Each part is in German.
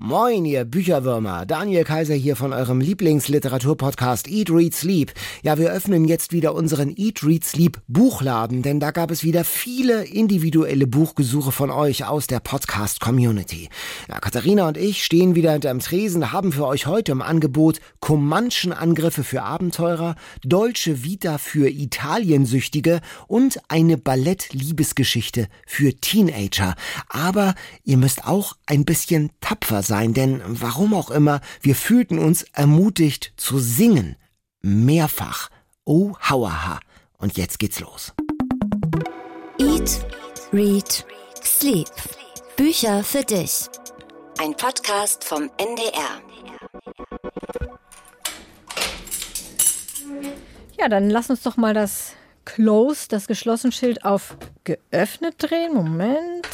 Moin, ihr Bücherwürmer. Daniel Kaiser hier von eurem Lieblingsliteraturpodcast Eat, Read, Sleep. Ja, wir öffnen jetzt wieder unseren Eat, Read, Sleep Buchladen, denn da gab es wieder viele individuelle Buchgesuche von euch aus der Podcast-Community. Ja, Katharina und ich stehen wieder hinterm Tresen, haben für euch heute im Angebot Comanchen-Angriffe für Abenteurer, Dolce Vita für Italiensüchtige und eine Ballett-Liebesgeschichte für Teenager. Aber ihr müsst auch ein bisschen tapfer sein, denn warum auch immer, wir fühlten uns ermutigt zu singen. Mehrfach. Oh, hauaha. Und jetzt geht's los. Eat, Read, Sleep. Bücher für dich. Ein Podcast vom NDR. Ja, dann lass uns doch mal das Close, das geschlossen Schild auf geöffnet drehen. Moment.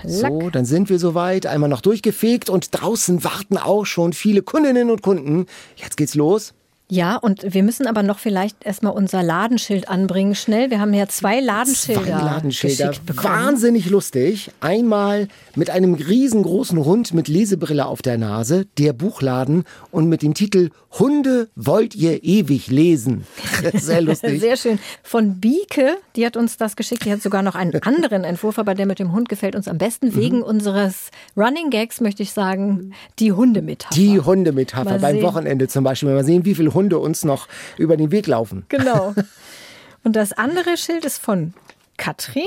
Klack. So, dann sind wir soweit. Einmal noch durchgefegt und draußen warten auch schon viele Kundinnen und Kunden. Jetzt geht's los. Ja, und wir müssen aber noch vielleicht erstmal unser Ladenschild anbringen, schnell. Wir haben ja zwei Ladenschilder. Zwei Ladenschilder. Wahnsinnig lustig. Einmal mit einem riesengroßen Hund mit Lesebrille auf der Nase, der Buchladen und mit dem Titel Hunde wollt ihr ewig lesen. Sehr lustig. Sehr schön. Von Bieke, die hat uns das geschickt. Die hat sogar noch einen anderen Entwurf, aber der mit dem Hund gefällt uns am besten. Mhm. Wegen unseres Running Gags möchte ich sagen, die Hundemetapher. Die Hundemetapher. Beim Wochenende zum Beispiel. Wenn wir sehen, wie viele Hunde Hunde uns noch über den Weg laufen. Genau. Und das andere Schild ist von Katrin.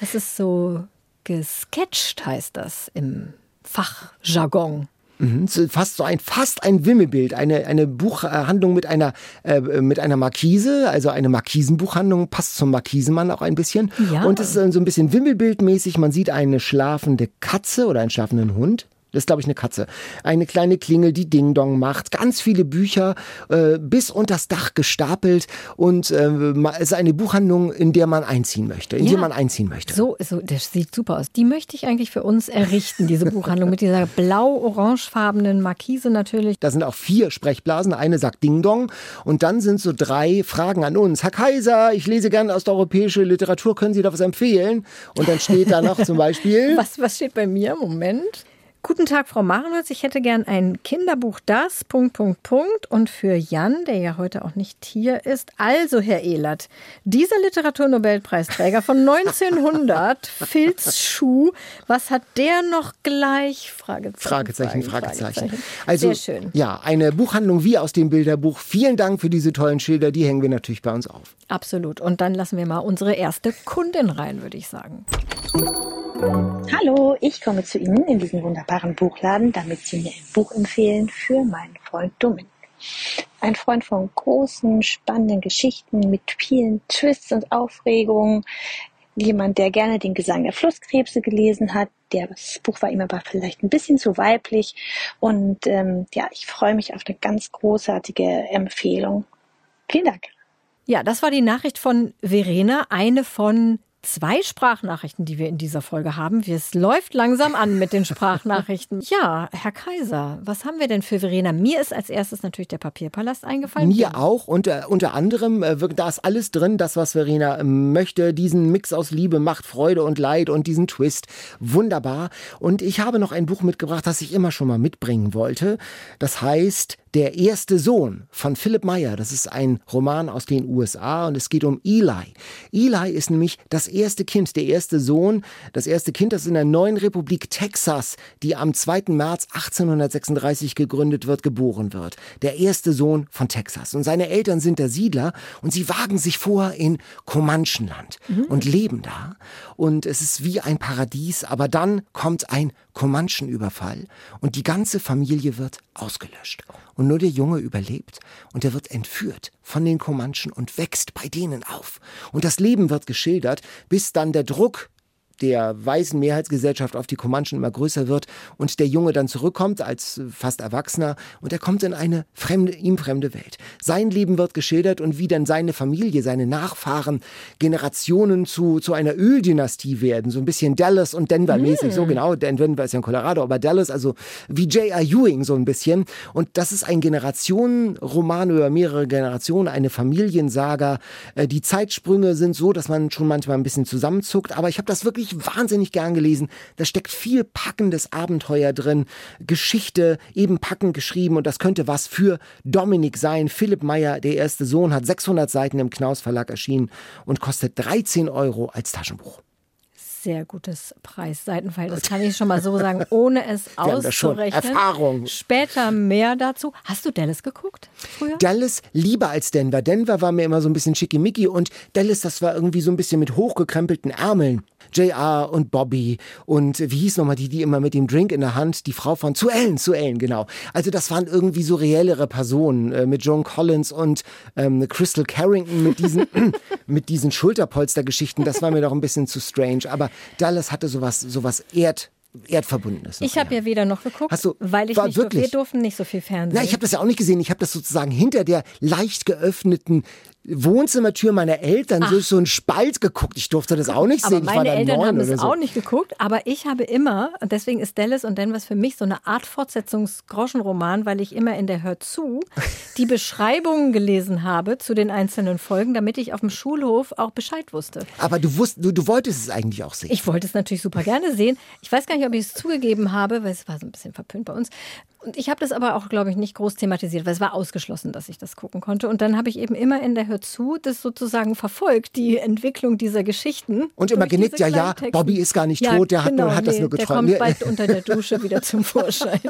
Das ist so gesketcht, heißt das im Fachjargon. Mhm, fast so ein fast ein Wimmelbild, eine eine Buchhandlung mit einer äh, mit einer Markise, also eine Markisenbuchhandlung passt zum Markisenmann auch ein bisschen ja. und es ist so ein bisschen Wimmelbildmäßig. Man sieht eine schlafende Katze oder einen schlafenden Hund das ist, glaube ich, eine Katze. Eine kleine Klingel, die Ding Dong macht. Ganz viele Bücher äh, bis unters Dach gestapelt. Und äh, es ist eine Buchhandlung, in der man einziehen möchte. In ja. die man einziehen möchte. So, so, das sieht super aus. Die möchte ich eigentlich für uns errichten, diese Buchhandlung mit dieser blau-orangefarbenen Markise natürlich. Da sind auch vier Sprechblasen. Eine sagt Ding Dong. Und dann sind so drei Fragen an uns. Herr Kaiser, ich lese gerne osteuropäische Literatur. Können Sie da was empfehlen? Und dann steht da noch zum Beispiel. Was, was steht bei mir? Moment. Guten Tag, Frau Marenholz. Ich hätte gern ein Kinderbuch das, Punkt, Punkt, Punkt. Und für Jan, der ja heute auch nicht hier ist. Also, Herr Ehlert, dieser Literaturnobelpreisträger von 1900, Filzschuh, was hat der noch gleich? Fragezeichen, Fragezeichen, Fragezeichen. Fragezeichen. Also, Sehr schön. Ja, eine Buchhandlung wie aus dem Bilderbuch. Vielen Dank für diese tollen Schilder. Die hängen wir natürlich bei uns auf. Absolut. Und dann lassen wir mal unsere erste Kundin rein, würde ich sagen. Hallo, ich komme zu Ihnen in diesen wunderbaren Buchladen, damit Sie mir ein Buch empfehlen für meinen Freund Dominik. Ein Freund von großen, spannenden Geschichten mit vielen Twists und Aufregungen. Jemand, der gerne den Gesang der Flusskrebse gelesen hat. Das Buch war ihm aber vielleicht ein bisschen zu weiblich. Und ähm, ja, ich freue mich auf eine ganz großartige Empfehlung. Vielen Dank. Ja, das war die Nachricht von Verena, eine von zwei Sprachnachrichten, die wir in dieser Folge haben. Es läuft langsam an mit den Sprachnachrichten. Ja, Herr Kaiser, was haben wir denn für Verena? Mir ist als erstes natürlich der Papierpalast eingefallen. Mir auch. Und äh, unter anderem, äh, da ist alles drin, das, was Verena äh, möchte. Diesen Mix aus Liebe, Macht, Freude und Leid und diesen Twist. Wunderbar. Und ich habe noch ein Buch mitgebracht, das ich immer schon mal mitbringen wollte. Das heißt der erste Sohn von Philip Meyer, das ist ein Roman aus den USA und es geht um Eli. Eli ist nämlich das erste Kind, der erste Sohn, das erste Kind, das in der neuen Republik Texas, die am 2. März 1836 gegründet wird, geboren wird. Der erste Sohn von Texas. Und seine Eltern sind der Siedler und sie wagen sich vor in Comanchenland mhm. und leben da. Und es ist wie ein Paradies, aber dann kommt ein Comanchen-Überfall und die ganze Familie wird ausgelöscht. Und nur der Junge überlebt und er wird entführt von den Comanchen und wächst bei denen auf. Und das Leben wird geschildert, bis dann der Druck der weißen Mehrheitsgesellschaft auf die Comanchen immer größer wird und der Junge dann zurückkommt als fast Erwachsener und er kommt in eine fremde, ihm fremde Welt. Sein Leben wird geschildert und wie dann seine Familie, seine Nachfahren Generationen zu, zu einer Öldynastie werden. So ein bisschen Dallas und Denver mäßig. Mm. So genau, Denver ist ja in Colorado, aber Dallas, also wie J.R. Ewing so ein bisschen. Und das ist ein Generationenroman über mehrere Generationen, eine Familiensaga. Äh, die Zeitsprünge sind so, dass man schon manchmal ein bisschen zusammenzuckt, aber ich habe das wirklich ich wahnsinnig gern gelesen. Da steckt viel packendes Abenteuer drin, Geschichte eben packend geschrieben und das könnte was für Dominik sein. Philipp Meyer, der erste Sohn, hat 600 Seiten im Knaus Verlag erschienen und kostet 13 Euro als Taschenbuch sehr gutes Preis-Seitenverhältnis, kann ich schon mal so sagen, ohne es auszurechnen. Erfahrung. Später mehr dazu. Hast du Dallas geguckt früher? Dallas lieber als Denver. Denver war mir immer so ein bisschen schickimicki und Dallas, das war irgendwie so ein bisschen mit hochgekrempelten Ärmeln. JR und Bobby und wie hieß nochmal die, die immer mit dem Drink in der Hand, die Frau von Zu Ellen, Zu Ellen, genau. Also das waren irgendwie so reellere Personen äh, mit Joan Collins und ähm, Crystal Carrington mit diesen, mit diesen Schulterpolstergeschichten. Das war mir doch ein bisschen zu strange. Aber Dallas hatte sowas, sowas Erd Erdverbundenes. Ich habe ja weder noch geguckt, Hast du, weil ich war nicht wirklich? wir durften nicht so viel Fernsehen. Na, ich habe das ja auch nicht gesehen. Ich habe das sozusagen hinter der leicht geöffneten Wohnzimmertür meiner Eltern durch so einen Spalt geguckt. Ich durfte das auch nicht aber sehen. Ich war meine Eltern neun haben es so. auch nicht geguckt, aber ich habe immer, und deswegen ist Dallas und Denver für mich so eine Art Fortsetzungsgroschenroman, weil ich immer in der Hör zu die Beschreibungen gelesen habe zu den einzelnen Folgen, damit ich auf dem Schulhof auch Bescheid wusste. Aber du, wusst, du, du wolltest es eigentlich auch sehen. Ich wollte es natürlich super gerne sehen. Ich weiß gar nicht, ob ich es zugegeben habe, weil es war so ein bisschen verpönt bei uns. Und ich habe das aber auch, glaube ich, nicht groß thematisiert, weil es war ausgeschlossen, dass ich das gucken konnte. Und dann habe ich eben immer in der Hör zu das sozusagen verfolgt, die Entwicklung dieser Geschichten. Und immer genickt, ja, ja. Bobby ist gar nicht tot, der hat nur- hat das nur Der geträumt. kommt bald unter der Dusche wieder zum Vorschein.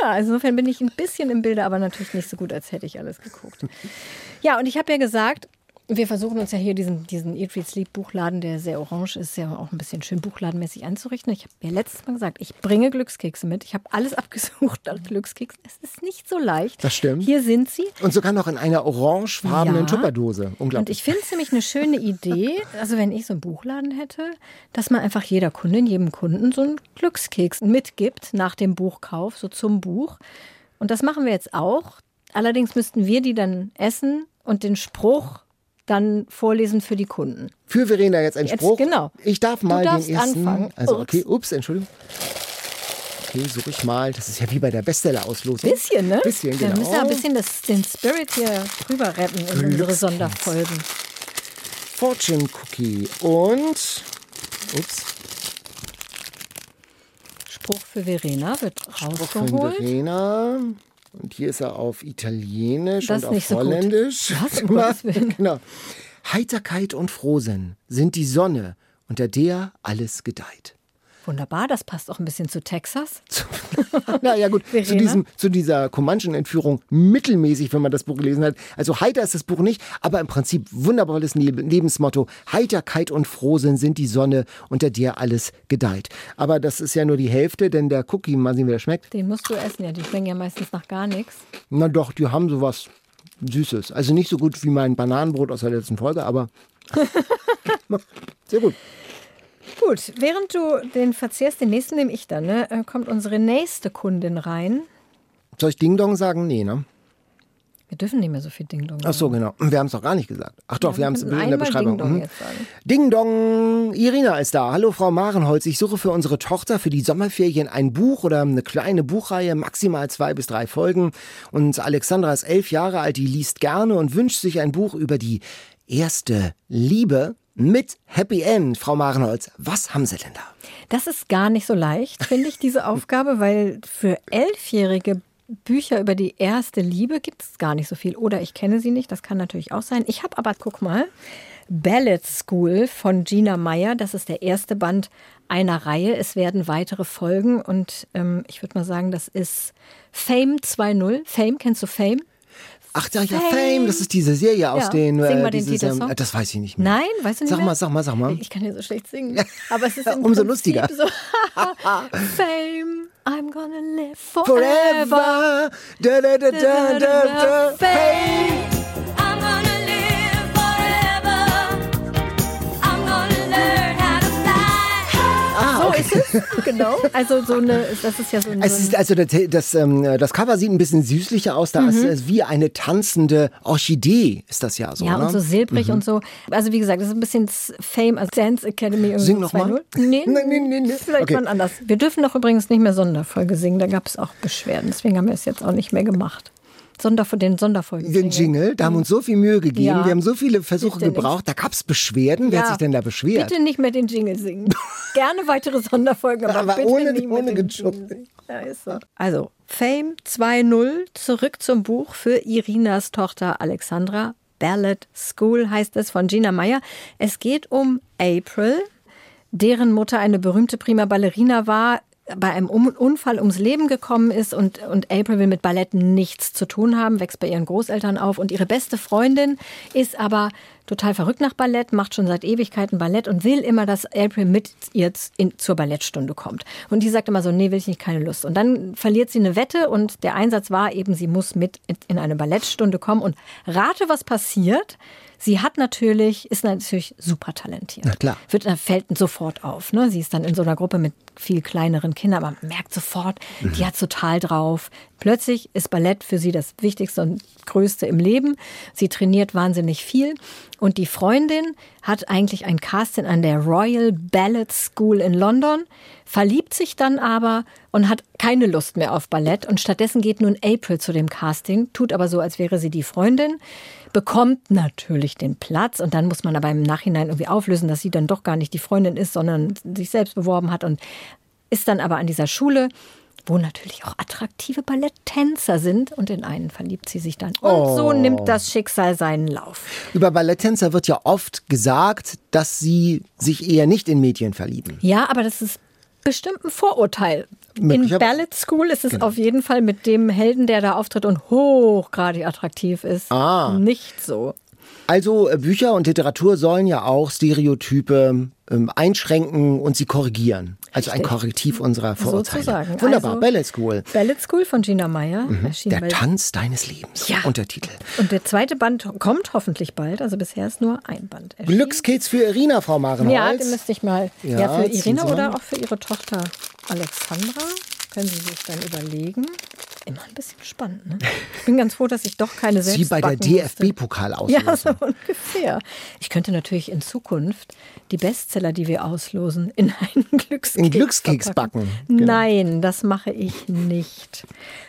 Ja, also insofern bin ich ein bisschen im Bilde, aber natürlich nicht so gut, als hätte ich alles geguckt. Ja, und ich habe ja gesagt, wir versuchen uns ja hier diesen, diesen Eat, Read, Sleep Buchladen, der sehr orange ist, ja auch ein bisschen schön buchladenmäßig einzurichten. Ich habe ja letztes Mal gesagt, ich bringe Glückskekse mit. Ich habe alles abgesucht nach Glückskeksen. Es ist nicht so leicht. Das stimmt. Hier sind sie. Und sogar noch in einer orangefarbenen Ja. Tupperdose. Und Unglaublich. ich finde es nämlich eine schöne Idee, also wenn ich so einen Buchladen hätte, dass man einfach jeder Kundin, jedem Kunden so einen Glückskeks mitgibt nach dem Buchkauf, so zum Buch. Und das machen wir jetzt auch. Allerdings müssten wir die dann essen und den Spruch dann vorlesen für die Kunden. Für Verena jetzt ein Jetzt, Spruch. genau. Ich darf mal den ersten. anfangen. Also Ups. okay, ups, Entschuldigung. Okay, suche ich mal. Das ist ja wie bei der Bestseller-Auslosung. Bisschen, ne? Bisschen, Wir genau. müssen ja ein bisschen das, den Spirit hier drüber retten in unsere. Sonderfolgen. Fortune Cookie und ups, Spruch für Verena wird von rausgeholt. Verena. Und hier ist er auf Italienisch Das und auf nicht so. Holländisch. Was? Um genau. Heiterkeit und Frohsinn sind die Sonne, unter der alles gedeiht. Wunderbar, das passt auch ein bisschen zu Texas. Na ja gut, zu, diesem, zu dieser Comanchen-Entführung mittelmäßig, wenn man das Buch gelesen hat. Also heiter ist das Buch nicht, aber im Prinzip wunderbares Leb- Lebensmotto. Heiterkeit und Frohsinn sind die Sonne, unter der alles gedeiht. Aber das ist ja nur die Hälfte, denn der Cookie, mal sehen, wie der schmeckt. Den musst du essen, ja. Die schmecken ja meistens nach gar nichts. Na doch, die haben sowas Süßes. Also nicht so gut wie mein Bananenbrot aus der letzten Folge, aber sehr gut. Gut, während du den verzehrst, den nächsten nehme ich dann, ne, äh, kommt unsere nächste Kundin rein. Soll ich Ding Dong sagen? Nee, ne? Wir dürfen nicht mehr so viel Ding Dong Ach so, genau. Wir haben es doch gar nicht gesagt. Ach doch, wir haben es in der Beschreibung. Ding Dong Mhm. sagen. Ding Dong, Irina ist da. Hallo Frau Marenholz, ich suche für unsere Tochter für die Sommerferien ein Buch oder eine kleine Buchreihe, maximal zwei bis drei Folgen. Und Alexandra ist elf Jahre alt, die liest gerne und wünscht sich ein Buch über die erste Liebe mit Happy End. Frau Marenholz, was haben Sie denn da? Das ist gar nicht so leicht, finde ich, diese Aufgabe, weil für elfjährige Bücher über die erste Liebe gibt es gar nicht so viel. Oder ich kenne sie nicht, das kann natürlich auch sein. Ich habe aber, guck mal, Ballet School von Gina Meyer. Das ist der erste Band einer Reihe. Es werden weitere Folgen und ähm, ich würde mal sagen, das ist Fame 2.0. Fame, kennst du Fame? Ach ja, ja, Fame. Fame, das ist diese Serie aus Ja, den... sing mal den dieses, Titelsong. äh, das weiß ich nicht mehr. Nein, weißt du nicht Sag mehr? mal, sag mal, sag mal. Ich kann ja so schlecht singen. Aber es ist im Umso Prinzip lustiger. So, Fame, I'm gonna live forever. Forever. Da, da, da, da, da, da. Fame. Genau. Also so eine, das ist ja so ein, Es ist also das, das, ähm, das Cover sieht ein bisschen süßlicher aus. Da Mhm. ist es wie eine tanzende Orchidee, ist das ja so. ja, ne? und so silbrig und so. Also wie gesagt, das ist ein bisschen Fame als Dance Academy. irgendwie Sing so noch mal. 2.0. Nee, Nein, nee, nee, nee. vielleicht Okay. mal anders. Wir dürfen doch übrigens nicht mehr Sonderfolge singen. Da gab es auch Beschwerden. Deswegen haben wir es jetzt auch nicht mehr gemacht. Sonder, den Sonderfolgen. Den Jingle, da haben wir uns so viel Mühe gegeben. Ja. Wir haben so viele Versuche Bitte nicht. gebraucht. Da gab es Beschwerden. Wer hat Ja. sich denn da beschwert? Bitte nicht mehr den Jingle singen. Gerne weitere Sonderfolgen, aber, Aber ohne- nicht ohne singen. Ja, ist so. Also, Fame 2.0, zurück zum Buch für Irinas Tochter Alexandra. Ballad School heißt es von Gina Meyer. Es geht um April, deren Mutter eine berühmte Prima Ballerina war, bei einem Unfall ums Leben gekommen ist und, und April will mit Ballett nichts zu tun haben, wächst bei ihren Großeltern auf und ihre beste Freundin ist aber total verrückt nach Ballett, macht schon seit Ewigkeiten Ballett und will immer, dass April mit ihr in, zur Ballettstunde kommt. Und die sagt immer so, nee, will ich nicht, keine Lust. Und dann verliert sie eine Wette und der Einsatz war eben, sie muss mit in eine Ballettstunde kommen und rate, was passiert. Sie hat natürlich, ist natürlich super talentiert. Na klar. Wird, äh, fällt sofort auf. Ne? Sie ist dann in so einer Gruppe mit viel kleineren Kindern, aber man merkt sofort, die hat total drauf. Plötzlich ist Ballett für sie das Wichtigste und Größte im Leben. Sie trainiert wahnsinnig viel. Und die Freundin hat eigentlich ein Casting an der Royal Ballet School in London, verliebt sich dann aber und hat keine Lust mehr auf Ballett. Und stattdessen geht nun April zu dem Casting, tut aber so, als wäre sie die Freundin, bekommt natürlich den Platz. Und dann muss man aber im Nachhinein irgendwie auflösen, dass sie dann doch gar nicht die Freundin ist, sondern sich selbst beworben hat und ist dann aber an dieser Schule, wo natürlich auch attraktive Balletttänzer sind. Und in einen verliebt sie sich dann. Und so nimmt das Schicksal seinen Lauf. Über Balletttänzer wird ja oft gesagt, dass sie sich eher nicht in Mädchen verlieben. Ja, aber das ist bestimmt ein Vorurteil. In. Ballet School ist es auf jeden Fall mit dem Helden, der da auftritt und hochgradig attraktiv ist, Ah. nicht so. Also äh, Bücher und Literatur sollen ja auch Stereotype ähm, einschränken und sie korrigieren. Also ein. Korrektiv unserer Vorurteile. Sozusagen. Wunderbar, Also, Ballet School. Ballet School von Gina Meyer. erschien Der Tanz deines Lebens. Ja. Untertitel. Und der zweite Band kommt hoffentlich bald. Also bisher ist nur ein Band erschienen. Glückskids für Irina, Frau Marenholz. Ja, den müsste ich mal. Ja, Ja, für Irina oder auch für ihre Tochter Alexandra. Können Sie sich dann überlegen. Immer ein bisschen spannend. Ne? Ich bin ganz froh, dass ich doch keine selbst Sie bei der backen musste. DFB-Pokalauslosung. Ja, so ungefähr. Ich könnte natürlich in Zukunft die Bestseller, die wir auslosen, in einen Glückskeks, In Glückskeks verpacken. backen, genau. Nein, das mache ich nicht.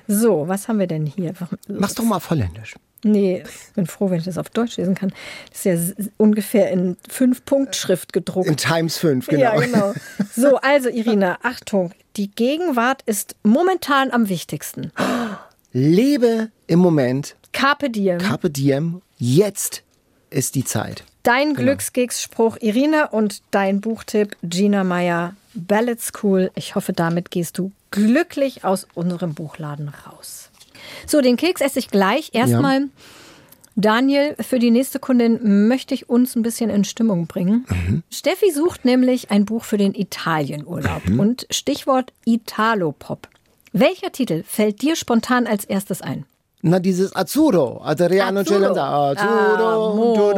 So, was haben wir denn hier? Mach's doch mal auf Holländisch. Nee, ich bin froh, wenn ich das auf Deutsch lesen kann. Das ist ja ungefähr in fünf Punkt Schrift gedruckt. In Times 5, genau. Ja, genau. So, also Irina, Achtung. Die Gegenwart ist momentan am wichtigsten. Lebe im Moment. Carpe diem. Carpe diem. Jetzt ist die Zeit. Dein Glückskeksspruch Irina und dein Buchtipp Gina Meyer Ballet School. Ich hoffe, damit gehst du glücklich aus unserem Buchladen raus. So, den Keks esse ich gleich. Erstmal, Daniel, für die nächste Kundin möchte ich uns ein bisschen in Stimmung bringen. Steffi sucht nämlich ein Buch für den Italienurlaub und Stichwort Italopop. Welcher Titel fällt dir spontan als erstes ein? Na, dieses Azzurro. Adriano. Celentano. Ah, Azzurro.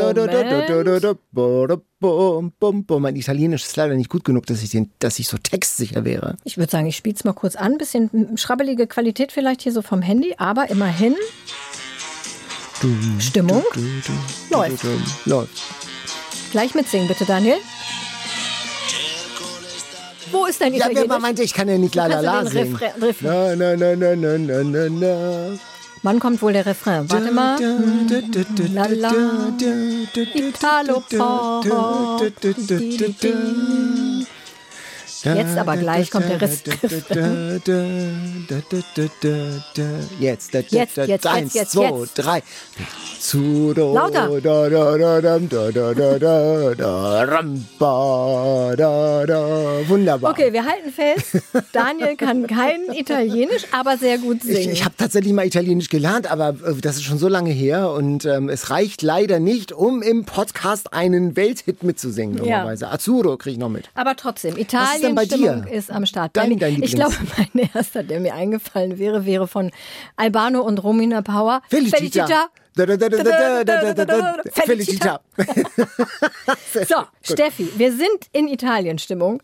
Bum. Mein Italienisch ist leider nicht gut genug, dass ich, den, dass ich so textsicher wäre. Ich würde sagen, ich spiele es mal kurz an. Bisschen schrabbelige Qualität vielleicht hier so vom Handy, aber immerhin. Stimmung. Läuft. Läuft. Gleich mitsingen, bitte, Daniel. Wo ist dein Ja, wer Italienisch? mal meinte, ich kann ja nicht la la la singen. Refrain- Refrain- na, na, na, na, na, na, na. Wann kommt wohl der Refrain? Warte mal. La la. Italo. Jetzt aber gleich kommt der Rest. Jetzt, Jetzt, jetzt, jetzt, eins, jetzt, zwei, jetzt. drei. Zudo, Lauter. Da, da, da, da, da, da, da, da, ram, ba, da, da. Wunderbar. Okay, wir halten fest. Daniel kann kein Italienisch, aber sehr gut singen. ich habe tatsächlich mal Italienisch gelernt, aber äh, das ist schon so lange her und ähm, es reicht leider nicht, um im Podcast einen Welthit mitzusingen. Ja. Azzurro kriege ich noch mit. Aber trotzdem, ist dann bei dir. ist am Start. Dein, dein ich glaube, mein erster, der mir eingefallen wäre, wäre von Albano und Romina Power. Felicita. Felicita. Felicita. So, Steffi, wir sind in Italien-Stimmung.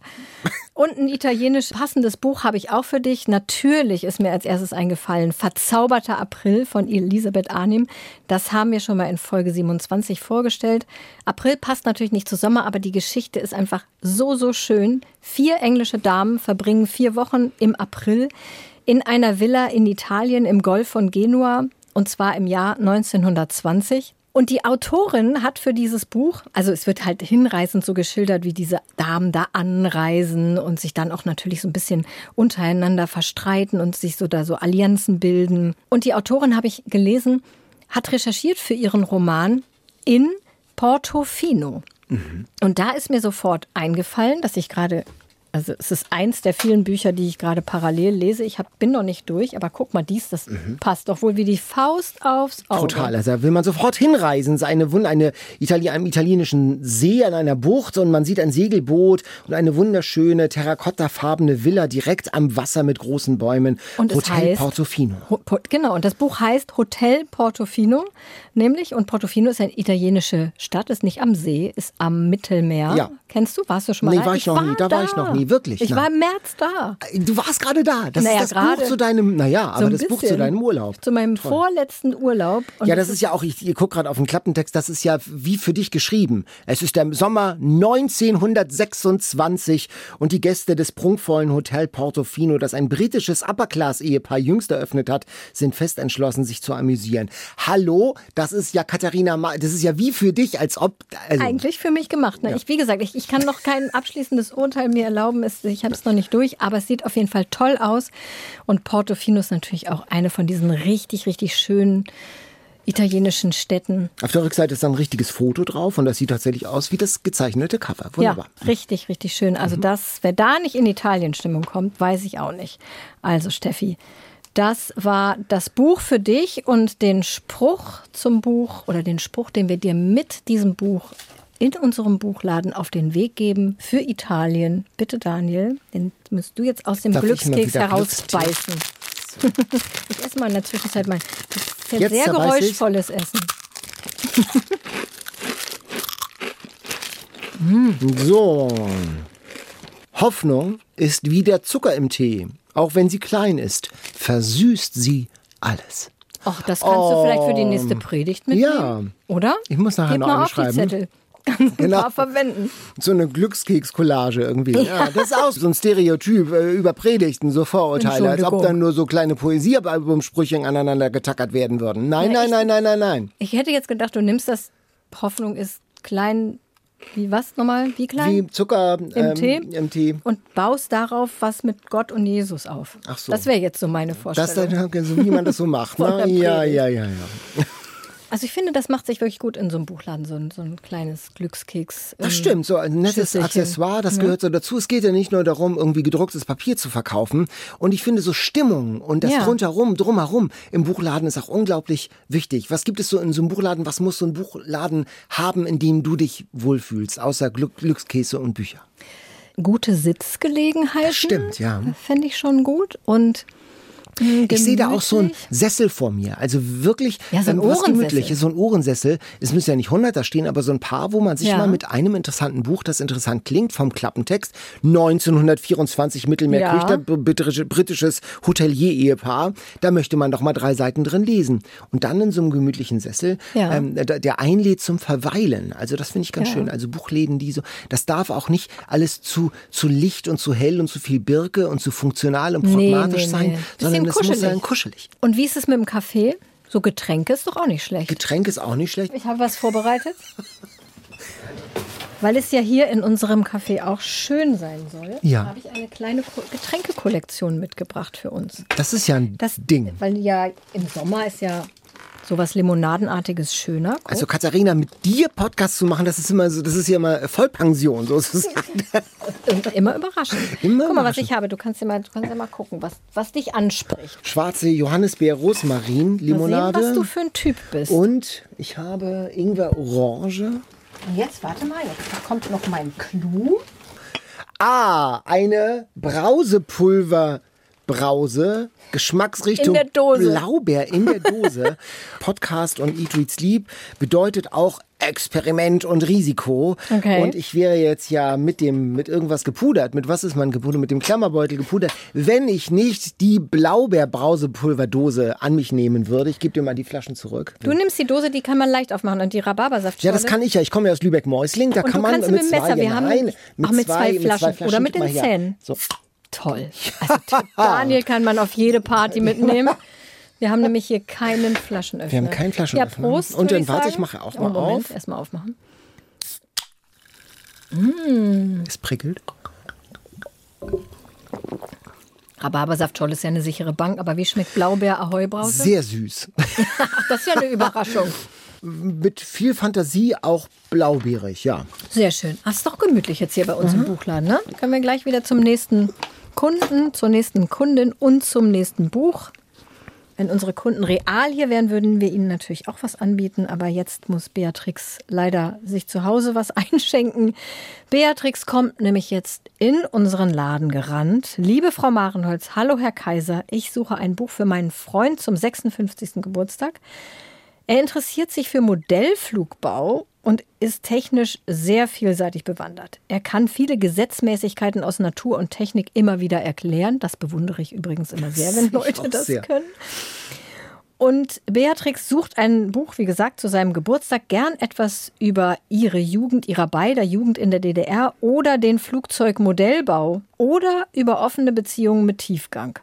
Und ein italienisch passendes Buch habe ich auch für dich. Natürlich ist mir als erstes eingefallen Verzauberter April von Elisabeth Arnim. Das haben wir schon mal in Folge 27 vorgestellt. April passt natürlich nicht zu Sommer, aber die Geschichte ist einfach so, so schön. Vier englische Damen verbringen vier Wochen im April in einer Villa in Italien im Golf von Genua. Und zwar im Jahr 1920. Und die Autorin hat für dieses Buch, also es wird halt hinreißend so geschildert, wie diese Damen da anreisen und sich dann auch natürlich so ein bisschen untereinander verstreiten und sich so da so Allianzen bilden. Und die Autorin, habe ich gelesen, hat recherchiert für ihren Roman in Portofino. Und da ist mir sofort eingefallen, dass ich gerade, also es ist eins der vielen Bücher, die ich gerade parallel lese. Ich hab, bin noch nicht durch, aber guck mal, dies, das passt doch wohl wie die Faust aufs Auge. Total, also da will man sofort hinreisen. Es ist eine, eine Itali einem italienischen See an einer Bucht und man sieht ein Segelboot und eine wunderschöne terrakottafarbene Villa direkt am Wasser mit großen Bäumen. Und Hotel heißt- Portofino. Ho- Po- Genau, und das Buch heißt Hotel Portofino, nämlich, und Portofino ist eine italienische Stadt, ist nicht am See, ist am Mittelmeer. Ja. Kennst du? Warst du schon mal Nee, da? war ich noch nie. Da war ich noch nie, wirklich, Ich nein. war im März da. Du warst gerade da. Das Naja, ist das gerade. Buch zu deinem, naja, So aber das Buch zu deinem Urlaub. Zu meinem vorletzten Urlaub. Und Ja, das ist ja auch, ich, ich gucke gerade auf den Klappentext, das ist ja wie für dich geschrieben. Es ist der Sommer 1926 und die Gäste des prunkvollen Hotel Portofino, das ein britisches Upper-Class-Ehepaar jüngst eröffnet hat, sind fest entschlossen, sich zu amüsieren. Hallo, das ist ja Katharina, Ma das ist ja wie für dich, als ob... Also, Eigentlich für mich gemacht. Ne? Ich, wie gesagt, ich, ich kann noch kein abschließendes Urteil mir erlauben. Es, ich habe es noch nicht durch, aber es sieht auf jeden Fall toll aus. Und Portofino ist natürlich auch eine von diesen richtig, richtig schönen italienischen Städten. Auf der Rückseite ist dann ein richtiges Foto drauf und das sieht tatsächlich aus wie das gezeichnete Cover. Wunderbar. Ja, richtig, richtig schön. Also das, wer da nicht in Italien-Stimmung kommt, weiß ich auch nicht. Also Steffi, das war das Buch für dich und den Spruch zum Buch oder den Spruch, den wir dir mit diesem Buch in unserem Buchladen auf den Weg geben für Italien. Bitte Daniel, den musst du jetzt aus dem Darf Glückskeks herausbeißen. ich esse mal in der Zwischenzeit mal das ist ja Jetzt sehr geräuschvolles Essen. So. Hoffnung ist wie der Zucker im Tee. Auch wenn sie klein ist, versüßt sie alles. Ach, das kannst du vielleicht für die nächste Predigt mitnehmen. Ja. Oder? Ich muss nachher Gib noch mal auf die schreiben. Zettel. Kannst ein Genau. paar verwenden. So eine Glückskeks-Collage irgendwie. Ja. das ist auch so ein Stereotyp äh, über Predigten, so Vorurteile, als ob dann nur so kleine Poesiealbumsprüche aneinander getackert werden würden. Nein, Ja, nein, ich- nein, nein, nein, nein. Ich hätte jetzt gedacht, du nimmst das, Hoffnung ist klein, wie was nochmal? Wie klein? Wie Zucker ähm, Tee? im Tee. Und baust darauf was mit Gott und Jesus auf. Ach so. Das wäre jetzt so meine Das Vorstellung. ist so, wie man das so macht. Ne? Ja, ja, ja, ja. Also ich finde, das macht sich wirklich gut in so einem Buchladen, so ein, so ein kleines Glückskeks. Das ähm, stimmt, so ein nettes. Accessoire, das gehört so dazu. Es geht ja nicht nur darum, irgendwie gedrucktes Papier zu verkaufen. Und ich finde so Stimmung und das Ja. rundherum, drumherum im Buchladen ist auch unglaublich wichtig. Was gibt es so in so einem Buchladen? Was muss so ein Buchladen haben, in dem du dich wohlfühlst, außer Glück, Glückskäse und Bücher? Gute Sitzgelegenheiten. Das stimmt, ja. Fände ich schon gut. Und mh, Ich sehe da auch so einen gemütlich. Sessel vor mir. Also wirklich Ja, so ein ähm, was. Gemütliches, so ein Ohrensessel. Es müssen ja nicht hundert da stehen, aber so ein paar, wo man sich Ja. mal mit einem interessanten Buch, das interessant klingt, vom Klappentext, 1924 Mittelmeerküchter, Ja. britische- britisches Hotelier-Ehepaar, da möchte man doch mal drei Seiten drin lesen. Und dann in so einem gemütlichen Sessel, Ja. ähm, der, einlädt zum Verweilen. Also das finde ich ganz schön. Also Buchläden, die so, das darf auch nicht alles zu, zu licht und zu hell und zu viel Birke und zu funktional und Nee, pragmatisch nee, sein, nee. sondern Bisschen es muss kuschelig. sein kuschelig. Und wie ist es mit dem Kaffee? So Getränke ist doch auch nicht schlecht. Getränk ist auch nicht schlecht. Ich habe was vorbereitet. Weil es ja hier in unserem Café auch schön sein soll, Ja. habe ich eine kleine Ko- Getränkekollektion mitgebracht für uns. Das ist ja ein Das Ding. Weil ja im Sommer ist ja sowas Limonadenartiges schöner. Guck. Also Katharina, mit dir Podcast zu machen, das ist immer so, das ist ja immer Vollpension. Und immer überraschend. Immer Guck mal, was ich habe. Du kannst ja mal, du kannst ja mal gucken, was, was dich anspricht. Schwarze Johannisbeer Rosmarin Mal Limonade. sehen, was du für ein Typ bist. und ich habe Ingwer Orange. Und jetzt, warte mal, jetzt kommt noch mein Clou. Ah, eine Brausepulver. Brause, Geschmacksrichtung In. Blaubeer in der Dose. Podcast und Eat, Read, Sleep bedeutet auch Experiment und Risiko. Okay. Und ich wäre jetzt ja mit dem, mit irgendwas gepudert. Mit was ist man gepudert? Mit dem Klammerbeutel gepudert. Wenn ich nicht die Blaubeer-Brausepulverdose an mich nehmen würde, ich gebe dir mal die Flaschen zurück. Du nimmst die Dose, die kann man leicht aufmachen und die Rhabarbersaft. Ja, das kann ich ja. Ich komme ja aus Lübeck-Mäusling. Da Und kann du man kannst mit mit zwei, Messer, wir ja, nein, mit- ach, mit zwei Flaschen. Oder mit den. Zähnen. So. Toll. Also Daniel kann man auf jede Party mitnehmen. Wir haben nämlich hier keinen Flaschenöffner. Wir haben keinen Flaschenöffner. Ja, Prost. Und dann warte, ich mache auch Oh, mal Moment, auf. erstmal aufmachen. Es prickelt. Rhabarbersaftschorle ist ja eine sichere Bank, aber wie schmeckt Blaubeer Ahoi Brause? Sehr süß. Das ist ja eine Überraschung. Mit viel Fantasie auch blaubeerig, ja. Sehr schön. Ach, ist doch gemütlich jetzt hier bei Mhm. uns im Buchladen, ne? Können wir gleich wieder zum nächsten Kunden, zur nächsten Kundin und zum nächsten Buch. Wenn unsere Kunden real hier wären, würden wir ihnen natürlich auch was anbieten. Aber jetzt muss Beatrix leider sich zu Hause was einschenken. Beatrix kommt nämlich jetzt in unseren Laden gerannt. Liebe Frau Marenholz, hallo Herr Kaiser. Ich suche ein Buch für meinen Freund zum 56. Geburtstag. Er interessiert sich für Modellflugbau und ist technisch sehr vielseitig bewandert. Er kann viele Gesetzmäßigkeiten aus Natur und Technik immer wieder erklären. Das bewundere ich übrigens immer sehr, wenn Leute das sehr. können. Und Beatrix sucht ein Buch, wie gesagt, zu seinem Geburtstag gern etwas über ihre Jugend, ihrer beider Jugend in der DDR oder den Flugzeugmodellbau oder über offene Beziehungen mit Tiefgang.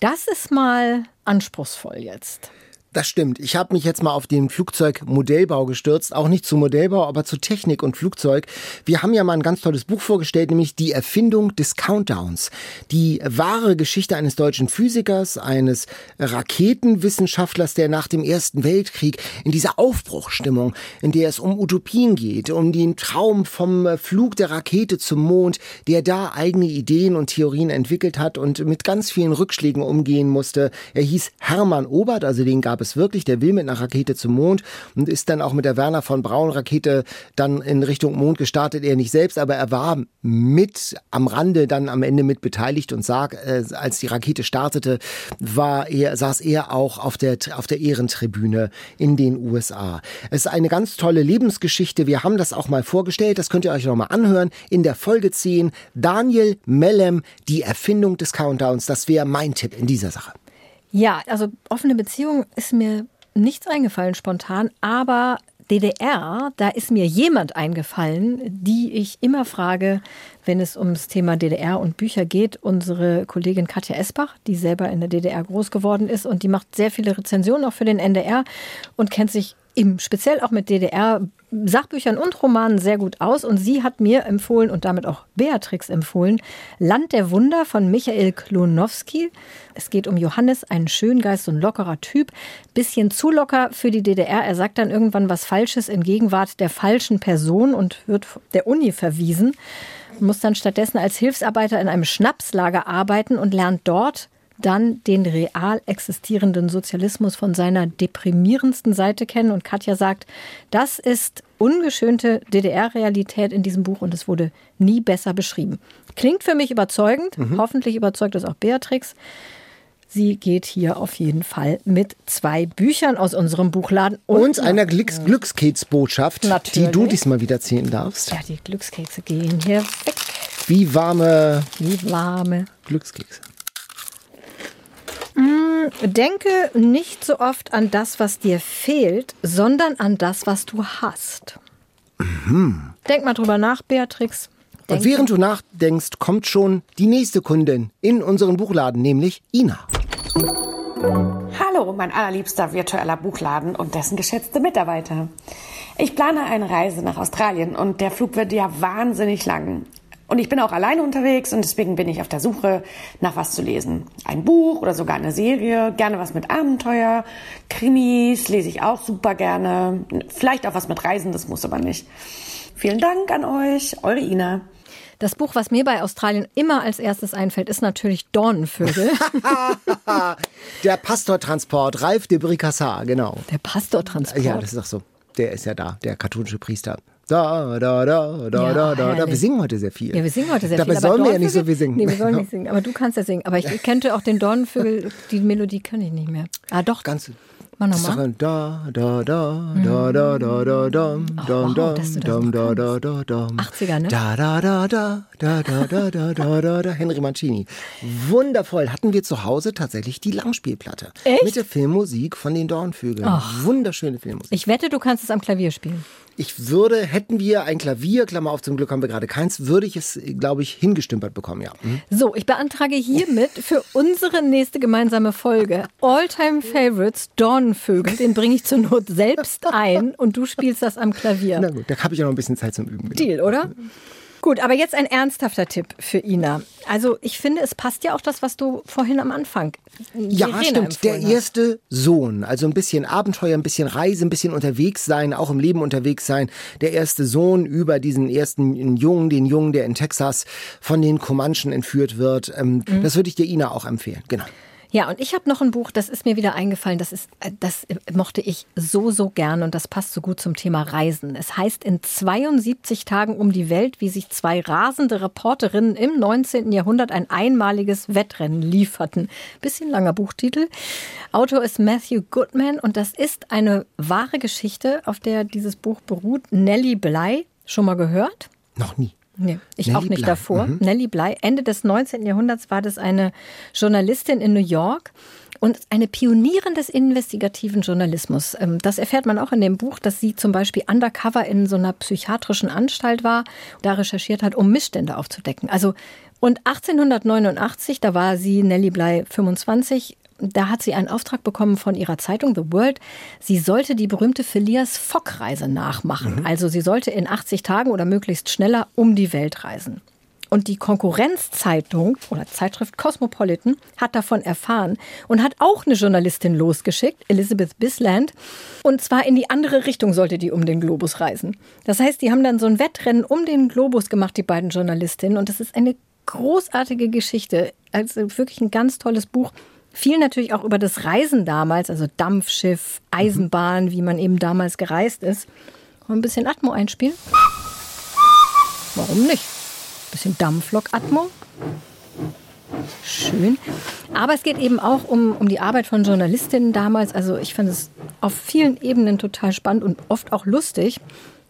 Das ist mal anspruchsvoll jetzt. Das stimmt. Ich habe mich jetzt mal auf den Flugzeugmodellbau gestürzt. Auch nicht zu Modellbau, aber zu Technik und Flugzeug. Wir haben ja mal ein ganz tolles Buch vorgestellt, nämlich die Erfindung des Countdowns. Die wahre Geschichte eines deutschen Physikers, eines Raketenwissenschaftlers, der nach dem Ersten Weltkrieg in dieser Aufbruchstimmung, in der es um Utopien geht, um den Traum vom Flug der Rakete zum Mond, der da eigene Ideen und Theorien entwickelt hat und mit ganz vielen Rückschlägen umgehen musste. Er hieß Hermann Obert, also den gab es wirklich, der will mit einer Rakete zum Mond und ist dann auch mit der Werner von Braun Rakete dann in Richtung Mond gestartet. Er nicht selbst, aber er war mit am Rande dann am Ende mit beteiligt und sag, äh, als die Rakete startete, war er, saß er auch auf der, auf der Ehrentribüne in den USA. Es ist eine ganz tolle Lebensgeschichte. Wir haben das auch mal vorgestellt. Das könnt ihr euch noch mal anhören. In der Folge 10 Daniel Mellem, die Erfindung des Countdowns. Das wäre mein Tipp in dieser Sache. Ja, also offene Beziehung ist mir nichts eingefallen spontan, aber DDR, da ist mir jemand eingefallen, die ich immer frage, wenn es ums Thema DDR und Bücher geht. Unsere Kollegin Katja Esbach, die selber in der DDR groß geworden ist und die macht sehr viele Rezensionen auch für den NDR und kennt sich im speziell auch mit DDR Sachbüchern und Romanen sehr gut aus und sie hat mir empfohlen und damit auch Beatrix empfohlen Land der Wunder von Michael Klonowski. Es geht um Johannes, einen Schöngeist und lockerer Typ, bisschen zu locker für die DDR. Er sagt dann irgendwann was Falsches in Gegenwart der falschen Person und wird der Uni verwiesen, muss dann stattdessen als Hilfsarbeiter in einem Schnapslager arbeiten und lernt dort dann den real existierenden Sozialismus von seiner deprimierendsten Seite kennen. Und Katja sagt, das ist ungeschönte DDR-Realität in diesem Buch und es wurde nie besser beschrieben. Klingt für mich überzeugend. Hoffentlich überzeugt es auch Beatrix. Sie geht hier auf jeden Fall mit zwei Büchern aus unserem Buchladen Und einer Glücks Glückskeksbotschaft, die du diesmal wieder zählen darfst. Ja, die Glückskekse gehen hier weg. Wie warme Wie warme. Glückskekse. Denke nicht so oft an das, was dir fehlt, sondern an das, was du hast. Denk mal drüber nach, Beatrix. Denk Und während du nachdenkst, kommt schon die nächste Kundin in unseren Buchladen, nämlich Ina. Hallo, mein allerliebster virtueller Buchladen und dessen geschätzte Mitarbeiter. Ich plane eine Reise nach Australien und der Flug wird ja wahnsinnig lang. Und ich bin auch alleine unterwegs und deswegen bin ich auf der Suche nach was zu lesen. Ein Buch oder sogar eine Serie, gerne was mit Abenteuer, Krimis lese ich auch super gerne. Vielleicht auch was mit Reisen, das muss aber nicht. Vielen Dank an euch, eure Ina. Das Buch, was mir bei Australien immer als erstes einfällt, ist natürlich Dornenvögel. Der Pastortransport, Ralf de Bricassar, genau. Der Pastortransport. Ja, das ist doch so. Der ist ja da, der katholische Priester. Da, da, da, da, Ja, da, da, da. Wir singen heute sehr viel. Ja, wir singen heute sehr Dabei viel. aber sollen wir ja nicht so viel singen. Nee, wir sollen nicht singen. Aber du kannst ja singen. Aber ich könnte auch den Dornenvögel, die Melodie kann ich nicht mehr. Ah, doch. Ganz. Mach nochmal. da, da, da, da, da, da, da, dam, dam, dam, das dam, noch da, da, kannst. da, dam. 80er, ne? Da, da, da, da, da, da, da, da, da, da, da, Henry Mancini. Wundervoll. Hatten wir zu Hause tatsächlich die Langspielplatte. Echt? Mit der Filmmusik von den Dornvögeln. Wunderschöne Filmmusik. Ich wette, du kannst es am Klavier spielen. Ich würde, hätten wir ein Klavier, Klammer auf, zum Glück haben wir gerade keins, würde ich es, glaube ich, hingestümpert bekommen, ja. Hm? So, ich beantrage hiermit für unsere nächste gemeinsame Folge Alltime Favorites Dornenvögel. Den bringe ich zur Not selbst ein und du spielst das am Klavier. Na gut, da habe ich ja noch ein bisschen Zeit zum Üben. genau. Deal, oder? Gut, aber jetzt ein ernsthafter Tipp für Ina. Also ich finde, es passt ja auch das, was du vorhin am Anfang. Ja, Verena stimmt. Der hast. erste Sohn, also ein bisschen Abenteuer, ein bisschen Reise, ein bisschen unterwegs sein, auch im Leben unterwegs sein. Der erste Sohn über diesen ersten Jungen, den Jungen, der in Texas von den Comanchen entführt wird. Ähm, Mhm. Das würde ich dir Ina auch empfehlen. Genau. Ja, und ich habe noch ein Buch, das ist mir wieder eingefallen, das, ist, äh, das mochte ich so, so gern und das passt so gut zum Thema Reisen. Es heißt in 72 Tagen um die Welt, wie sich zwei rasende Reporterinnen im 19. Jahrhundert ein einmaliges Wettrennen lieferten. Bisschen langer Buchtitel. Autor ist Matthew Goodman und das ist eine wahre Geschichte, auf der dieses Buch beruht. Nellie Bly, schon mal gehört? Noch nie. Nee, ich Nellie auch nicht Bly, davor. mhm. Nellie Bly. Ende des 19. Jahrhunderts war das eine Journalistin in New York und eine Pionierin des investigativen Journalismus. Ähm, Das erfährt man auch in dem Buch, dass sie zum Beispiel undercover in so einer psychiatrischen Anstalt war, da recherchiert hat, um Missstände aufzudecken. Also und 1889, da war sie Nellie Bly 25, da hat sie einen Auftrag bekommen von ihrer Zeitung The World. Sie sollte die berühmte Phileas Fogg-Reise nachmachen. Also sie sollte in 80 Tagen oder möglichst schneller um die Welt reisen. Und die Konkurrenzzeitung oder Zeitschrift Cosmopolitan hat davon erfahren und hat auch eine Journalistin losgeschickt, Elizabeth Bisland. Und zwar in die andere Richtung sollte die um den Globus reisen. Das heißt, die haben dann so ein Wettrennen um den Globus gemacht, die beiden Journalistinnen. Und das ist eine großartige Geschichte. Also wirklich ein ganz tolles Buch. Viel natürlich auch über das Reisen damals, also Dampfschiff, Eisenbahn, wie man eben damals gereist ist. Wollen wir ein bisschen Atmo einspielen? Warum nicht? Bisschen Dampflok-Atmo. Schön. Aber es geht eben auch um, um die Arbeit von Journalistinnen damals. Also ich fand es auf vielen Ebenen total spannend und oft auch lustig.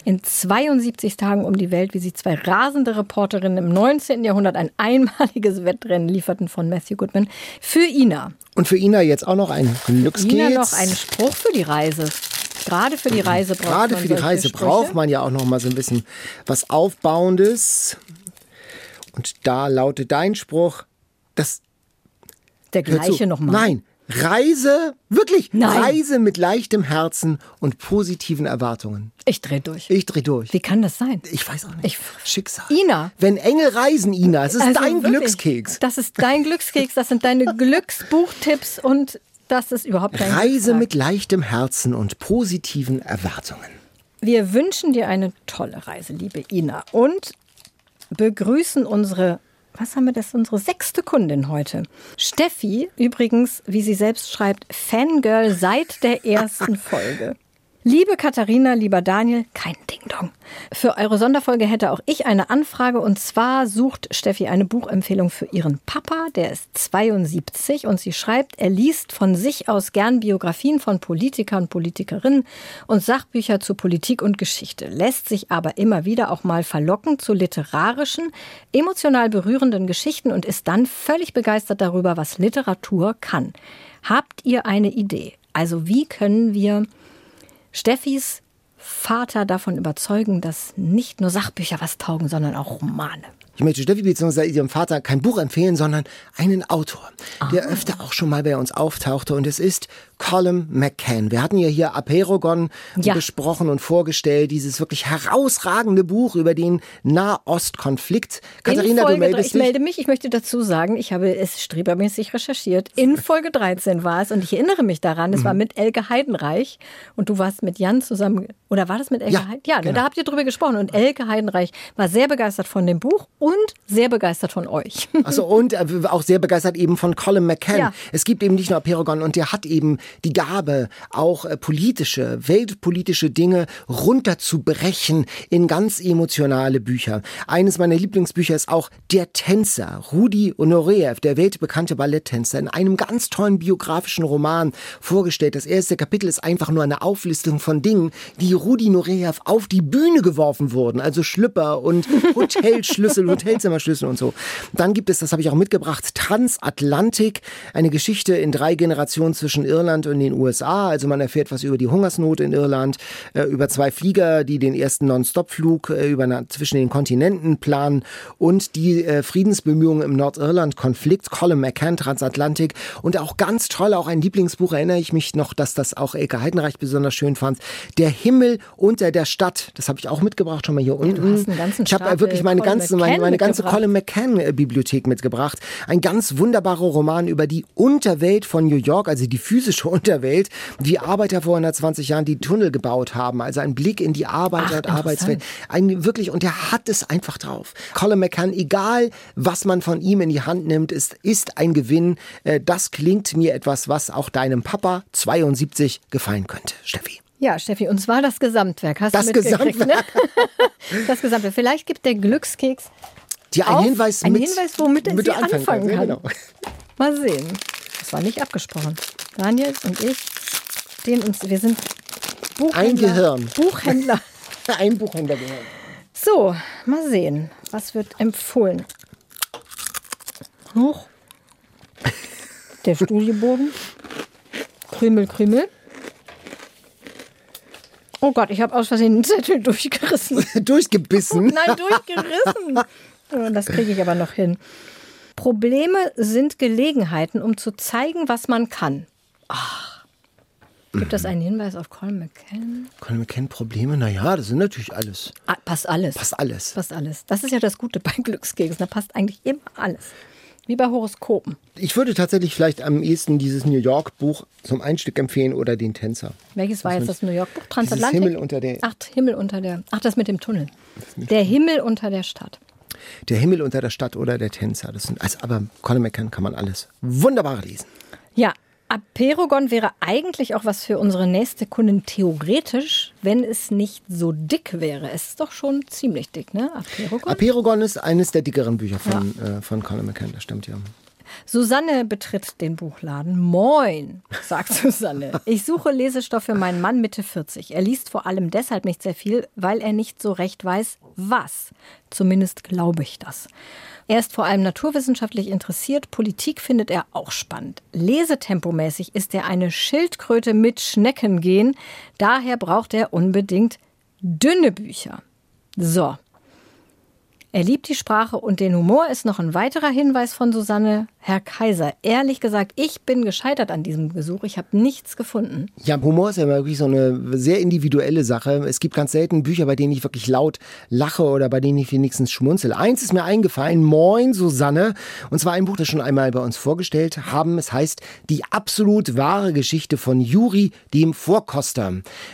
In 72 Tagen um die Welt, wie sie zwei rasende Reporterinnen im 19. Jahrhundert ein einmaliges Wettrennen lieferten von Matthew Goodman für Ina. Und für Ina jetzt auch noch ein Glückskeks. Ina noch einen Spruch für die Reise. Gerade für die Reise braucht Gerade man für die Reise Sprüche. braucht man ja auch noch mal so ein bisschen was Aufbauendes. Und da lautet dein Spruch, das Der gleiche nochmal. Nein, Reise, wirklich, Nein. Reise mit leichtem Herzen und positiven Erwartungen. Ich dreh durch. Ich dreh durch. Wie kann das sein? Ich weiß auch nicht. Ich- Schicksal. Ina. Wenn Engel reisen, Ina, es ist Also dein wirklich, Glückskeks. Das ist dein Glückskeks, das sind deine Glücksbuchtipps und das ist überhaupt kein Reise Glückstag. mit leichtem Herzen und positiven Erwartungen. Wir wünschen dir eine tolle Reise, liebe Ina, und begrüßen unsere, was haben wir das, unsere sechste Kundin heute. Steffi, übrigens, wie sie selbst schreibt, Fangirl seit der ersten Folge. Liebe Katharina, lieber Daniel, kein Ding-Dong. Für eure Sonderfolge hätte auch ich eine Anfrage und zwar sucht Steffi eine Buchempfehlung für ihren Papa, der ist 72 und sie schreibt, er liest von sich aus gern Biografien von Politikern, Politikerinnen und Sachbücher zu Politik und Geschichte, lässt sich aber immer wieder auch mal verlocken zu literarischen, emotional berührenden Geschichten und ist dann völlig begeistert darüber, was Literatur kann. Habt ihr eine Idee? Also wie können wir Steffis Vater davon überzeugen, dass nicht nur Sachbücher was taugen, sondern auch Romane. Ich möchte Steffi bzw. ihrem Vater kein Buch empfehlen, sondern einen Autor, der öfter auch schon mal bei uns auftauchte und es ist Colin McCann. Wir hatten ja hier Aperogon Ja. besprochen und vorgestellt, dieses wirklich herausragende Buch über den Nahostkonflikt. Katharina, Folge du meldest ich dich. melde mich, ich möchte dazu sagen, ich habe es strebermäßig recherchiert. In Folge 13 war es und ich erinnere mich daran, Mhm. es war mit Elke Heidenreich und du warst mit Jan zusammen, oder war das mit Elke Ja, Heidenreich? Ja, genau. da habt ihr drüber gesprochen und Elke Heidenreich war sehr begeistert von dem Buch und sehr begeistert von euch. Achso, und äh, auch sehr begeistert eben von Colin McCann. Ja. Es gibt eben nicht nur Aperogon und der hat eben die Gabe, auch äh, politische, weltpolitische Dinge runterzubrechen in ganz emotionale Bücher. Eines meiner Lieblingsbücher ist auch Der Tänzer, Rudi Honoreev, der weltbekannte Balletttänzer, in einem ganz tollen biografischen Roman vorgestellt. Das erste Kapitel ist einfach nur eine Auflistung von Dingen, die Rudi Nureyev auf die Bühne geworfen wurden. Also Schlüpper und Hotelschlüssel, Hotelzimmerschlüssel und so. Dann gibt es, das habe ich auch mitgebracht, Transatlantik, eine Geschichte in drei Generationen zwischen Irland und den USA. Also man erfährt was über die Hungersnot in Irland, äh, über zwei Flieger, die den ersten Non-Stop-Flug äh, über na- zwischen den Kontinenten planen und die äh, Friedensbemühungen im Nordirland-Konflikt. Colin McCann, Transatlantik und auch ganz toll, auch ein Lieblingsbuch, erinnere ich mich noch, dass das auch Elke Heidenreich besonders schön fand. Der Himmel unter der Stadt. Das habe ich auch mitgebracht, schon mal hier unten. hast einen ganzen ich habe äh, wirklich meine Colin ganze, meine, meine ganze. Colin McCann-Bibliothek mitgebracht. Ein ganz wunderbarer Roman über die Unterwelt von New York, also die physische Unterwelt, wie Arbeiter vor 120 Jahren die Tunnel gebaut haben. Also ein Blick in die Arbeiter- und Ach, Arbeitswelt. Ein, wirklich, und der hat es einfach drauf. Colin McCann, egal was man von ihm in die Hand nimmt, ist, ist ein Gewinn. Äh, Das klingt mir etwas, was auch deinem Papa 72 gefallen könnte, Steffi. Ja, Steffi, und zwar das Gesamtwerk. Hast Das du mitgekriegt, Gesamtwerk. Ne? Das Gesamtwerk. Vielleicht gibt der Glückskeks Dir ein auf, Hinweis ein mit, Hinweis, womit er sie anfangen anfangen. Ja, kann. genau. Mal sehen. Das war nicht abgesprochen. Daniel und ich stehen uns, wir sind Buchhändler. Ein Gehirn. Buchhändler. Ein Buchhändler gehört. So, mal sehen. Was wird empfohlen? Hoch. Der Studiebogen. Krümel, Krümel. Oh Gott, ich habe aus Versehen einen Zettel durchgerissen. Durchgebissen. Nein, durchgerissen. Das kriege ich aber noch hin. Probleme sind Gelegenheiten, um zu zeigen, was man kann. Ach. Gibt das einen Hinweis auf Colin McCann? Wir kennen Probleme? Naja, das sind natürlich alles. Ah, passt alles. Passt alles. Passt alles. Das ist ja das Gute bei Glückskeksen. Da passt eigentlich immer alles. Wie bei Horoskopen. Ich würde tatsächlich vielleicht am ehesten dieses New York Buch zum Einstieg empfehlen oder den Tänzer. Welches war jetzt mit- das New York Buch? Transatlantik? Himmel unter der- Ach, Himmel unter der. Ach, das mit dem Tunnel. Der Himmel unter der Stadt. Der Himmel unter der Stadt oder der Tänzer. Das sind, also, aber Colin McCann kann man alles wunderbar lesen. Ja, Aperogon wäre eigentlich auch was für unsere nächste Kundin theoretisch, wenn es nicht so dick wäre. Es ist doch schon ziemlich dick, ne? Aperogon. Aperogon ist eines der dickeren Bücher von, äh, von Colin McCann, das stimmt ja. Susanne betritt den Buchladen. Moin, sagt Susanne. Ich suche Lesestoff für meinen Mann Mitte 40. Er liest vor allem deshalb nicht sehr viel, weil er nicht so recht weiß, was. Zumindest glaube ich das. Er ist vor allem naturwissenschaftlich interessiert. Politik findet er auch spannend. Lesetempomäßig ist er eine Schildkröte mit Schneckengehen. Daher braucht er unbedingt dünne Bücher. So, er liebt die Sprache und den Humor ist noch ein weiterer Hinweis von Susanne. Herr Kaiser, ehrlich gesagt, ich bin gescheitert an diesem Besuch. Ich habe nichts gefunden. Ja, Humor ist ja wirklich so eine sehr individuelle Sache. Es gibt ganz selten Bücher, bei denen ich wirklich laut lache oder bei denen ich wenigstens schmunzel. Eins ist mir eingefallen, Moin Susanne. Und zwar ein Buch, das schon einmal bei uns vorgestellt haben. Es heißt Die absolut wahre Geschichte von Juri, dem Vorkoster.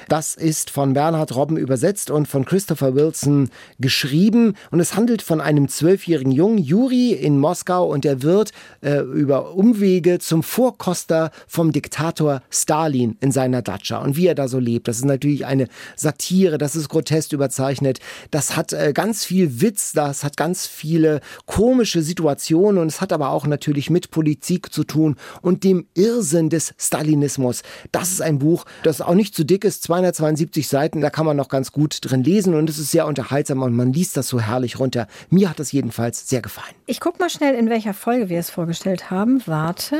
Das ist von Bernhard Robben übersetzt und von Christopher Wilson geschrieben. Und es handelt von einem zwölfjährigen Jungen, Juri, in Moskau. Und er wird äh, über Umwege zum Vorkoster vom Diktator Stalin in seiner Datscha und wie er da so lebt. Das ist natürlich eine Satire, das ist grotesk überzeichnet. Das hat äh, ganz viel Witz, das hat ganz viele komische Situationen und es hat aber auch natürlich mit Politik zu tun und dem Irrsinn des Stalinismus. Das ist ein Buch, das auch nicht zu dick ist, 272 Seiten, da kann man noch ganz gut drin lesen und es ist sehr unterhaltsam und man liest das so herrlich runter. Mir hat das jedenfalls sehr gefallen. Ich guck mal schnell, in welcher Folge wir es vorgestellt haben. Warte.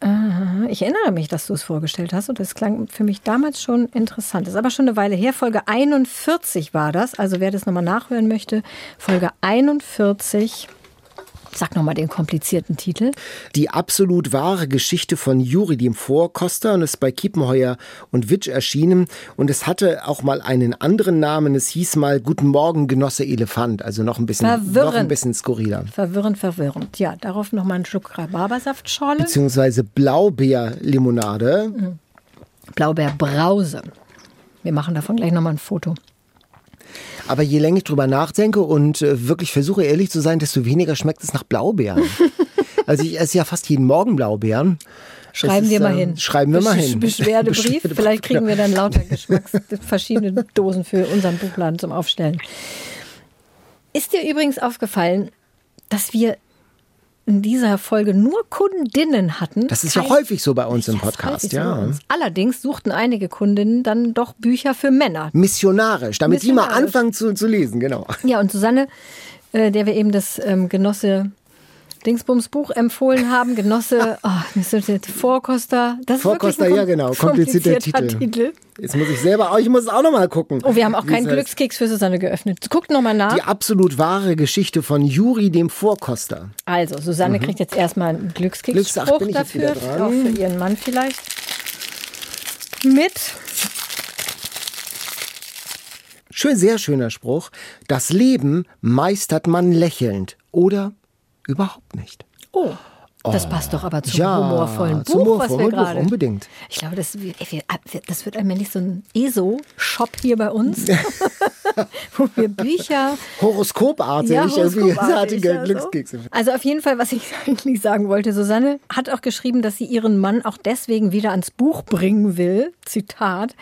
Äh, Ich erinnere mich, dass du es vorgestellt hast und es klang für mich damals schon interessant. Das ist aber schon eine Weile her. Folge 41 war das. Also wer das nochmal nachhören möchte, Folge 41. Sag nochmal den komplizierten Titel. Die absolut wahre Geschichte von Juri dem Vorkoster und ist bei Kiepenheuer und Witsch erschienen. Und es hatte auch mal einen anderen Namen. Es hieß mal Guten Morgen, Genosse Elefant. Also noch ein bisschen, noch ein Verwirrend. bisschen skurriler. Verwirrend, verwirrend. Ja, darauf nochmal einen Schluck Rhabarbersaftschorle. Beziehungsweise Blaubeerlimonade. Blaubeerbrause. Wir machen davon gleich nochmal ein Foto. Aber je länger ich drüber nachdenke und äh, wirklich versuche ehrlich zu sein, desto weniger schmeckt es nach Blaubeeren. also ich esse ja fast jeden Morgen Blaubeeren. Schreiben ist, wir mal äh, hin. Schreiben wir mal Besch- hin. Beschwerdebrief. Beschwerdebrief, Vielleicht kriegen wir dann lauter Geschmacks verschiedene Dosen für unseren Buchladen zum Aufstellen. Ist dir übrigens aufgefallen, dass wir in dieser Folge nur Kundinnen hatten. Das ist ja häufig so bei uns im Podcast, so ja. uns. Allerdings suchten einige Kundinnen dann doch Bücher für Männer. Missionarisch, damit sie mal Missionarisch. anfangen zu, zu lesen, genau. Ja, und Susanne, äh, der wir eben das ähm, Genosse Dingsbums Buch empfohlen haben, Genosse, oh, das ist der Vorkoster. Das ist Vorkoster, ja genau, komplizierter Titel. Jetzt muss ich selber, oh, ich muss auch noch mal gucken. Oh, wir haben auch es keinen. Glückskeks für Susanne geöffnet. Guckt nochmal nach. Die absolut wahre Geschichte von Juri dem Vorkoster. Also, Susanne kriegt jetzt erstmal einen Glücks- Glückskeksspruch jetzt dafür, auch für ihren Mann vielleicht. Mit Schön, sehr schöner Spruch. Das Leben meistert man lächelnd oder überhaupt nicht. Oh, das passt doch aber zum ja, humorvollen Buch, zum was wir humorvollen gerade. unbedingt. Ich glaube, das, wir- ey, wir- das wird allmählich so ein ESO-Shop hier bei uns, wo wir Bücher. Horoskopartig, irgendwie horoskopartig, ja, so. Also auf jeden Fall, was ich eigentlich sagen wollte, Susanne hat auch geschrieben, dass sie ihren Mann auch deswegen wieder ans Buch bringen will, Zitat,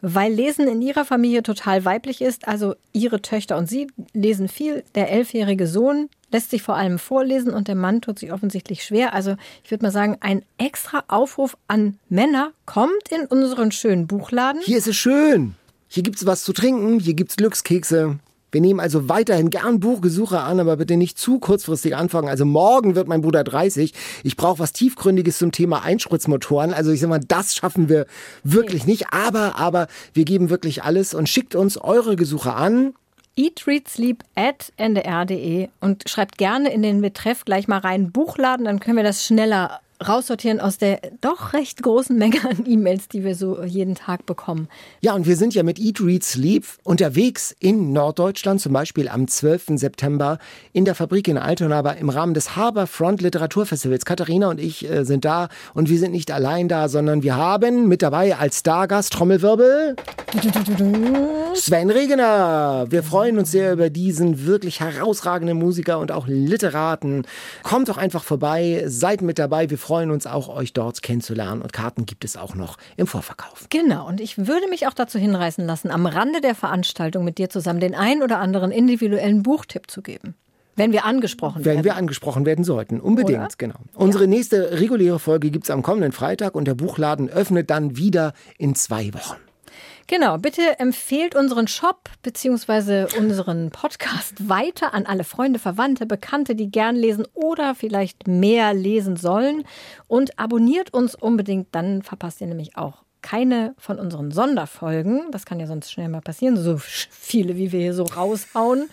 weil Lesen in ihrer Familie total weiblich ist. Also ihre Töchter und sie lesen viel. Der elfjährige Sohn lässt sich vor allem vorlesen und der Mann tut sich offensichtlich schwer. Also ich würde mal sagen, ein extra Aufruf an Männer kommt in unseren schönen Buchladen. Hier ist es schön. Hier gibt's was zu trinken, hier gibt's Glückskekse. Wir nehmen also weiterhin gern Buchgesuche an, aber bitte nicht zu kurzfristig anfangen. Also morgen wird mein Bruder 30. Ich brauche was tiefgründiges zum Thema Einspritzmotoren. Also ich sag mal, das schaffen wir wirklich nicht. Aber, aber wir geben wirklich alles und schickt uns eure Gesuche an. Eat, Read, Sleep at ndr.de und schreibt gerne in den Betreff gleich mal rein Buchladen, dann können wir das schneller raussortieren aus der doch recht großen Menge an E-Mails, die wir so jeden Tag bekommen. Ja, und wir sind ja mit Eat, Read, Sleep unterwegs in Norddeutschland, zum Beispiel am 12. September in der Fabrik in Altona, aber im Rahmen des Harbourfront Literaturfestivals. Katharina und ich äh, sind da und wir sind nicht allein da, sondern wir haben mit dabei als Stargast Trommelwirbel Sven Regener. Wir freuen uns sehr über diesen wirklich herausragenden Musiker und auch Literaten. Kommt doch einfach vorbei, seid mit dabei. Wir freuen uns auch, euch dort kennenzulernen und Karten gibt es auch noch im Vorverkauf. Genau, und ich würde mich auch dazu hinreißen lassen, am Rande der Veranstaltung mit dir zusammen den ein oder anderen individuellen Buchtipp zu geben. Wenn wir angesprochen Wenn werden. wir angesprochen werden sollten. Unbedingt, Oder? genau. Unsere nächste reguläre Folge gibt's am kommenden Freitag und der Buchladen öffnet dann wieder in zwei Wochen. Genau, bitte empfehlt unseren Shop bzw. unseren Podcast weiter an alle Freunde, Verwandte, Bekannte, die gern lesen oder vielleicht mehr lesen sollen. Und abonniert uns unbedingt, dann verpasst ihr nämlich auch keine von unseren Sonderfolgen. Das kann ja sonst schnell mal passieren, so viele, wie wir hier so raushauen.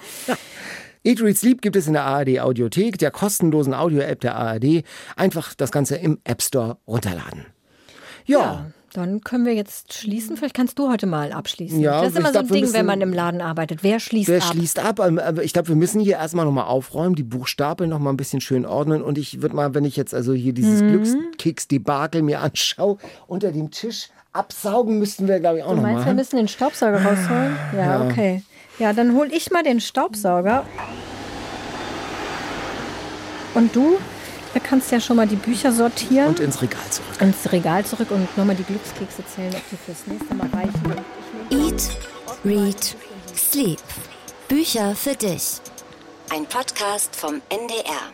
Eat, Read, Sleep gibt es in der ARD Audiothek, der kostenlosen Audio-App der ARD. Einfach das Ganze im App Store runterladen. Ja, Ja, dann können wir jetzt schließen. Vielleicht kannst du heute mal abschließen. Ja, das ist immer so glaub, ein wir Ding, müssen- wenn man im Laden arbeitet. Wer schließt wer ab? schließt ab? Ähm, Aber ich glaube, wir müssen hier erstmal nochmal aufräumen, die Buchstapel nochmal ein bisschen schön ordnen. Und ich würde mal, wenn ich jetzt also hier dieses Mhm. Glückskeks-Debakel mir anschaue, unter dem Tisch absaugen müssten wir, glaube ich, auch Du meinst, wir nochmal. müssen den Staubsauger rausholen? Ja, Ja. okay. Ja, dann hol ich mal den Staubsauger. Und du, du kannst ja schon mal die Bücher sortieren. Und ins Regal zurück. ins Regal zurück und nochmal die Glückskekse zählen, ob die fürs nächste Mal reichen. Eat, Read, Sleep. Bücher für dich. Ein Podcast vom NDR.